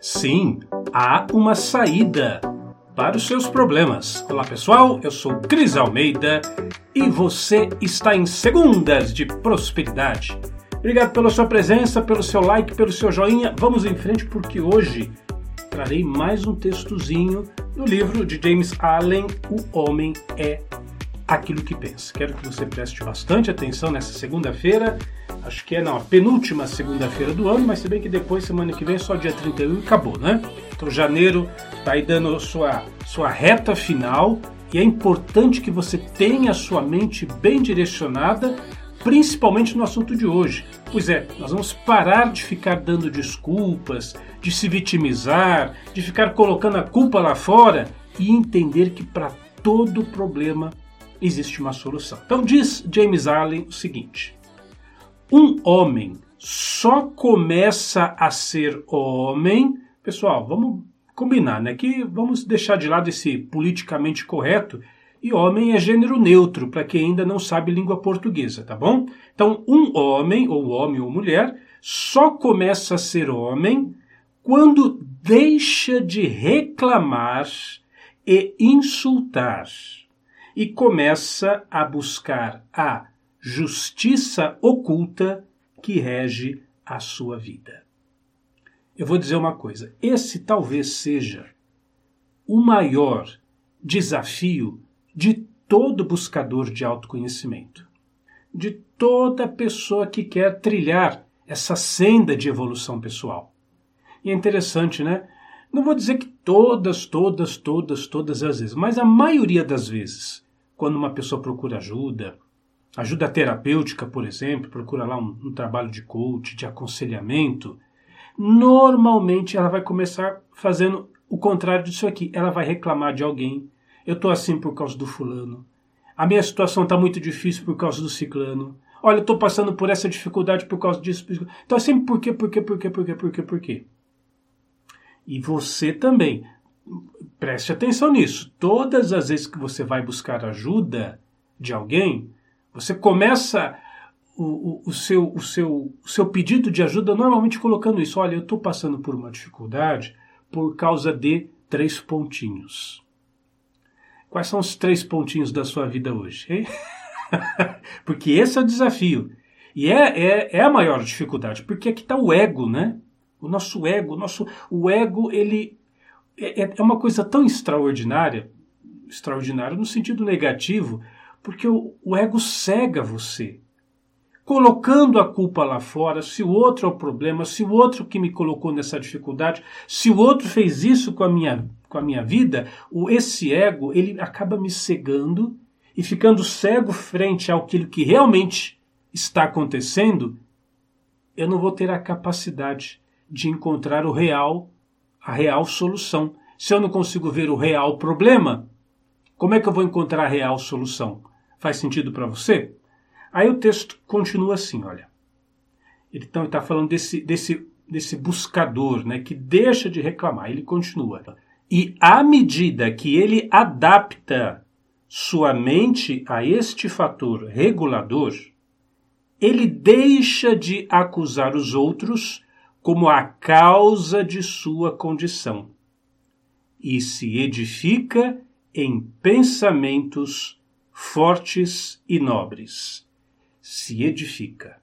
Sim, há uma saída para os seus problemas. Olá pessoal, eu sou Cris Almeida e você está em Segundas de Prosperidade. Obrigado pela sua presença, pelo seu like, pelo seu joinha. Vamos em frente porque hoje trarei mais um textozinho do livro de James Allen, O Homem é Aquilo que Pensa. Quero que você preste bastante atenção nessa segunda-feira acho que é não, a penúltima segunda-feira do ano, mas se bem que depois, semana que vem, é só dia 31 e acabou, né? Então janeiro está aí dando sua, sua reta final e é importante que você tenha sua mente bem direcionada, principalmente no assunto de hoje. Pois é, nós vamos parar de ficar dando desculpas, de se vitimizar, de ficar colocando a culpa lá fora e entender que para todo problema existe uma solução. Então diz James Allen o seguinte: um homem só começa a ser homem. Pessoal, vamos combinar, né? Que vamos deixar de lado esse politicamente correto e homem é gênero neutro para quem ainda não sabe língua portuguesa, tá bom? Então, um homem, ou homem ou mulher, só começa a ser homem quando deixa de reclamar e insultar e começa a buscar a justiça oculta que rege a sua vida. Eu vou dizer uma coisa: esse talvez seja o maior desafio de todo buscador de autoconhecimento, de toda pessoa que quer trilhar essa senda de evolução pessoal. E é interessante, né? Não vou dizer que todas, todas, todas, todas as vezes, mas a maioria das vezes, quando uma pessoa procura ajuda, ajuda terapêutica, por exemplo, procura lá um, um trabalho de coach, de aconselhamento, normalmente ela vai começar fazendo o contrário disso aqui. Ela vai reclamar de alguém. Eu estou assim por causa do fulano. A minha situação está muito difícil por causa do ciclano. Olha, eu estou passando por essa dificuldade por causa disso. Então, é sempre por quê, por quê, por quê, por quê, por quê, por quê? E você também. Preste atenção nisso. Todas as vezes que você vai buscar ajuda de alguém, você começa o, o, o, seu, o, seu, o seu pedido de ajuda normalmente colocando isso. Olha, eu estou passando por uma dificuldade por causa de três pontinhos. Quais são os três pontinhos da sua vida hoje? Porque esse é o desafio. E é, é, é a maior dificuldade, porque aqui está o ego, né? O nosso ego, o nosso o ego, ele é, é uma coisa tão extraordinária, extraordinária no sentido negativo, porque o, o ego cega você. Colocando a culpa lá fora, se o outro é o problema, se o outro que me colocou nessa dificuldade, se o outro fez isso com a minha, com a minha vida, o, esse ego ele acaba me cegando e ficando cego frente ao que realmente está acontecendo, eu não vou ter a capacidade de encontrar o real, a real solução. Se eu não consigo ver o real problema, como é que eu vou encontrar a real solução? Faz sentido para você? Aí o texto continua assim, olha. Ele então está falando desse, desse, desse buscador né, que deixa de reclamar. Ele continua. E à medida que ele adapta sua mente a este fator regulador, ele deixa de acusar os outros como a causa de sua condição e se edifica em pensamentos fortes e nobres. Se edifica.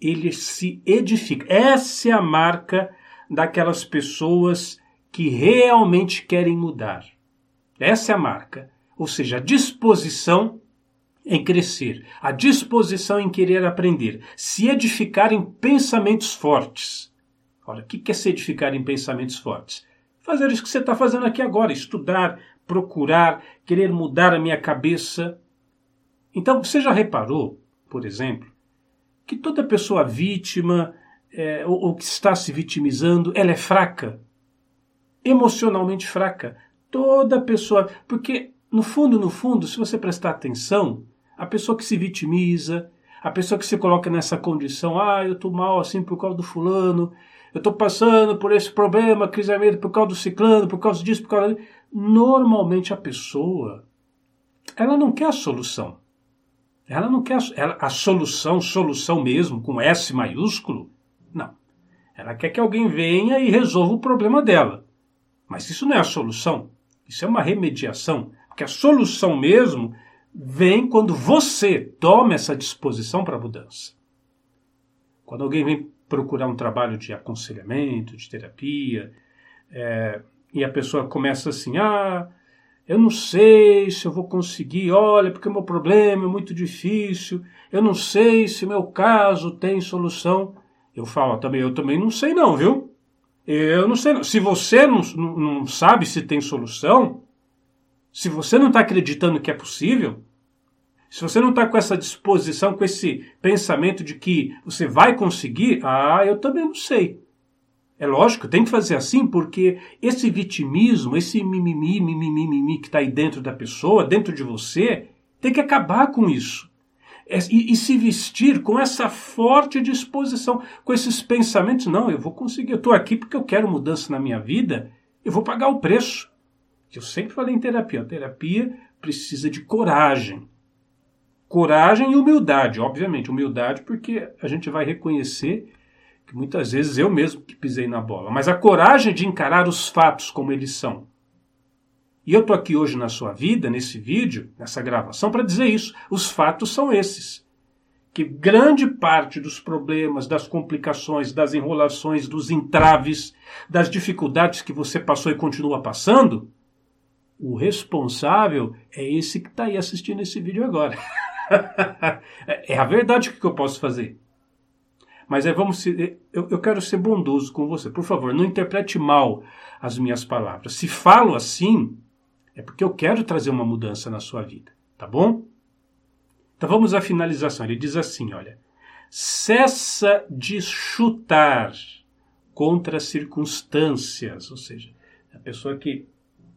Ele se edifica. Essa é a marca daquelas pessoas que realmente querem mudar. Essa é a marca. Ou seja, a disposição em crescer, a disposição em querer aprender, se edificar em pensamentos fortes. Olha, o que é se edificar em pensamentos fortes? Fazer isso que você está fazendo aqui agora, estudar, procurar, querer mudar a minha cabeça. Então, você já reparou, por exemplo, que toda pessoa vítima é, ou, ou que está se vitimizando, ela é fraca, emocionalmente fraca. Toda pessoa, porque no fundo, no fundo, se você prestar atenção, a pessoa que se vitimiza, a pessoa que se coloca nessa condição, ah, eu estou mal assim por causa do fulano, eu estou passando por esse problema, crise por causa do ciclano, por causa disso, por causa disso. Normalmente a pessoa, ela não quer a solução. Ela não quer a, ela, a solução, solução mesmo, com S maiúsculo. Não. Ela quer que alguém venha e resolva o problema dela. Mas isso não é a solução. Isso é uma remediação. Porque a solução mesmo vem quando você toma essa disposição para a mudança. Quando alguém vem procurar um trabalho de aconselhamento, de terapia, é, e a pessoa começa assim: ah, eu não sei se eu vou conseguir, olha, porque o meu problema é muito difícil, eu não sei se o meu caso tem solução. Eu falo também, eu também não sei não, viu? Eu não sei. Se você não, não sabe se tem solução, se você não está acreditando que é possível, se você não está com essa disposição, com esse pensamento de que você vai conseguir, ah, eu também não sei. É lógico, tem que fazer assim, porque esse vitimismo, esse mimimi, mimimi, mimimi que está aí dentro da pessoa, dentro de você, tem que acabar com isso. É, e, e, se vestir com essa forte disposição, com esses pensamentos. Não, eu vou conseguir, eu estou aqui porque eu quero mudança na minha vida, eu vou pagar o preço. Eu sempre falei em terapia. A terapia precisa de coragem. Coragem e humildade, obviamente. Humildade porque a gente vai reconhecer que muitas vezes eu mesmo que pisei na bola. Mas a coragem de encarar os fatos como eles são. E eu estou aqui hoje na sua vida, nesse vídeo, nessa gravação, para dizer isso. Os fatos são esses. Que grande parte dos problemas, das complicações, das enrolações, dos entraves, das dificuldades que você passou e continua passando, o responsável é esse que está aí assistindo esse vídeo agora. é a verdade o que eu posso fazer. Mas é, vamos ser, eu, eu quero ser bondoso com você. Por favor, não interprete mal as minhas palavras. Se falo assim, é porque eu quero trazer uma mudança na sua vida, tá bom? Então vamos à finalização. Ele diz assim, olha: cessa de chutar contra as circunstâncias, ou seja, a pessoa que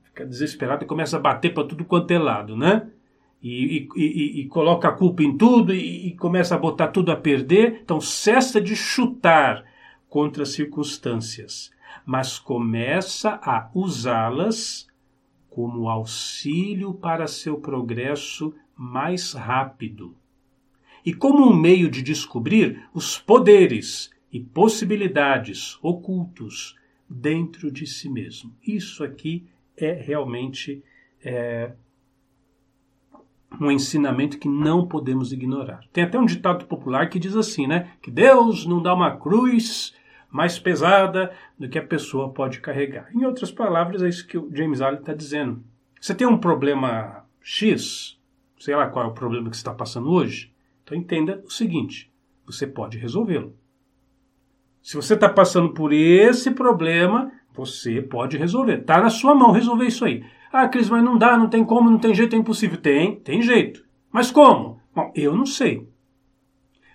fica desesperada e começa a bater para tudo quanto é lado, né? E, e, e, e coloca a culpa em tudo e, começa a botar tudo a perder. Então cessa de chutar contra as circunstâncias, mas começa a usá-las como auxílio para seu progresso mais rápido e como um meio de descobrir os poderes e possibilidades ocultos dentro de si mesmo. Isso aqui é realmente é, um ensinamento que não podemos ignorar. Tem até um ditado popular que diz assim, né? Que Deus não dá uma cruz mais pesada do que a pessoa pode carregar. Em outras palavras, é isso que o James Allen está dizendo. Você tem um problema X, sei lá qual é o problema que você está passando hoje, então entenda o seguinte: você pode resolvê-lo. Se você está passando por esse problema, você pode resolver. Está na sua mão resolver isso aí. Ah, Cris, mas não dá, não tem como, não tem jeito, é impossível. Tem, tem jeito. Mas como? Bom, eu não sei.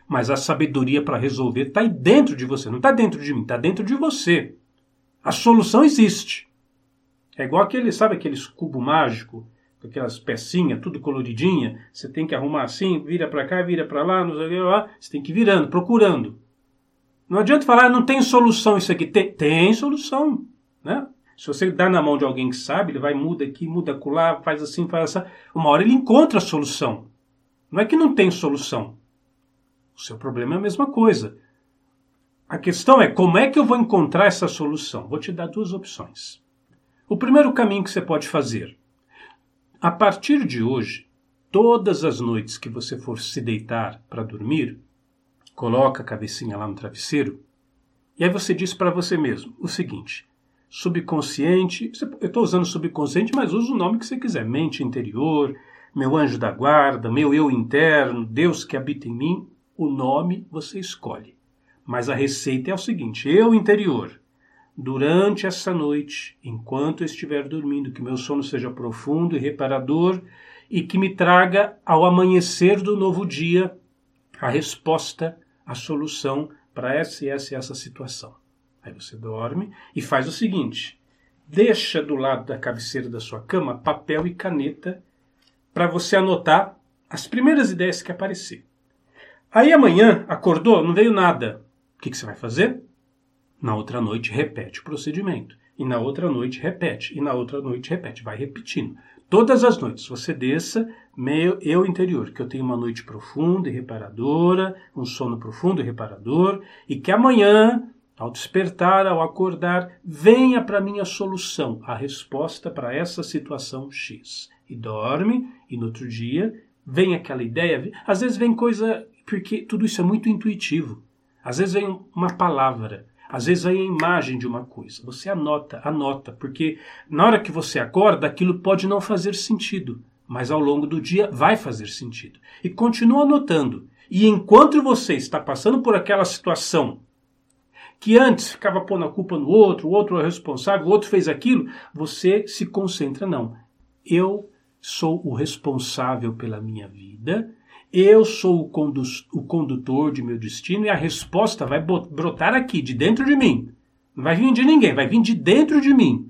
Mas a sabedoria para resolver está aí dentro de você, não está dentro de mim, está dentro de você. A solução existe. É igual aquele, sabe aqueles cubo mágico, aquelas pecinhas, tudo coloridinha, você tem que arrumar assim, vira para cá, vira para lá, não sei lá, você tem que ir virando, procurando. Não adianta falar, não tem solução isso aqui. Tem, tem solução, né? Se você dá na mão de alguém que sabe, ele vai, muda aqui, muda acolá, faz assim, faz assim. Uma hora ele encontra a solução. Não é que não tem solução. O seu problema é a mesma coisa. A questão é como é que eu vou encontrar essa solução? Vou te dar duas opções. O primeiro caminho que você pode fazer. A partir de hoje, todas as noites que você for se deitar para dormir, coloca a cabecinha lá no travesseiro e aí você diz para você mesmo o seguinte: subconsciente, eu estou usando subconsciente, mas usa o nome que você quiser, mente interior, meu anjo da guarda, meu eu interno, Deus que habita em mim, o nome você escolhe. Mas a receita é o seguinte: eu interior, durante essa noite, enquanto estiver dormindo, que meu sono seja profundo e reparador e que me traga ao amanhecer do novo dia a resposta, a solução para essa e essa essa situação. Aí você dorme e faz o seguinte: deixa do lado da cabeceira da sua cama papel e caneta para você anotar as primeiras ideias que aparecer. Aí amanhã, acordou, não veio nada. O que, que você vai fazer? Na outra noite, repete o procedimento. E na outra noite, repete. E na outra noite, repete. Vai repetindo. Todas as noites você desça meu eu interior, que eu tenho uma noite profunda e reparadora, um sono profundo e reparador, e que amanhã Ao despertar, ao acordar, venha para mim a solução, a resposta para essa situação X. E dorme, e no outro dia vem aquela ideia. Às vezes vem coisa, porque tudo isso é muito intuitivo. Às vezes vem uma palavra, às vezes vem a imagem de uma coisa. Você anota, anota, porque na hora que você acorda, aquilo pode não fazer sentido, mas ao longo do dia vai fazer sentido. E continua anotando. E enquanto você está passando por aquela situação que antes ficava pondo a culpa no outro, o outro é responsável, o outro fez aquilo, você se concentra, não. Eu sou o responsável pela minha vida, eu sou o, condu o condutor de meu destino e a resposta vai brotar aqui, de dentro de mim. Não vai vir de ninguém, vai vir de dentro de mim.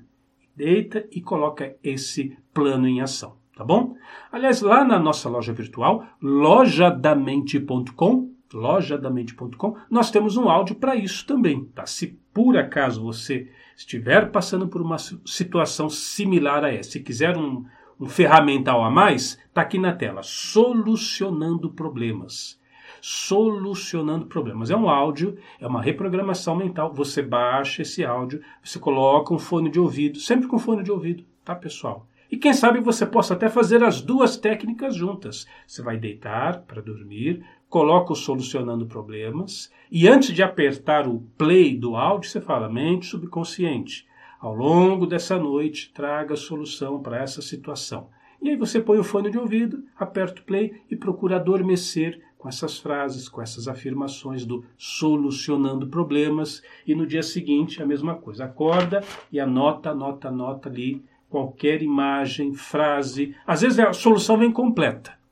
Deita e coloca esse plano em ação, tá bom? Aliás, lá na nossa loja virtual, lojadamente.com, lojadamente.com, nós temos um áudio para isso também, tá? Se por acaso você estiver passando por uma situação similar a essa, se quiser um, um ferramental a mais, está aqui na tela. Solucionando problemas. Solucionando problemas. É um áudio, é uma reprogramação mental. Você baixa esse áudio, você coloca um fone de ouvido, sempre com fone de ouvido, tá, pessoal? E quem sabe você possa até fazer as duas técnicas juntas. Você vai deitar para dormir, coloca o solucionando problemas e antes de apertar o play do áudio, você fala mente subconsciente ao longo dessa noite, traga solução para essa situação. E aí você põe o fone de ouvido, aperta o play e procura adormecer com essas frases, com essas afirmações do solucionando problemas. E no dia seguinte, a mesma coisa. Acorda e anota, anota, anota ali qualquer imagem, frase. Às vezes a solução vem completa.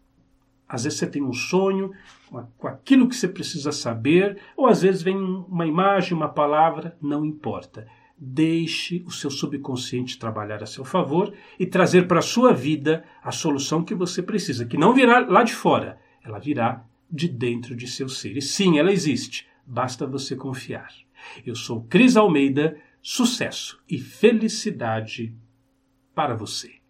Às vezes você tem um sonho com aquilo que você precisa saber, ou às vezes vem uma imagem, uma palavra, não importa deixe o seu subconsciente trabalhar a seu favor e trazer para a sua vida a solução que você precisa, que não virá lá de fora, ela virá de dentro de seu ser. E sim, ela existe, basta você confiar. Eu sou Cris Almeida, sucesso e felicidade para você.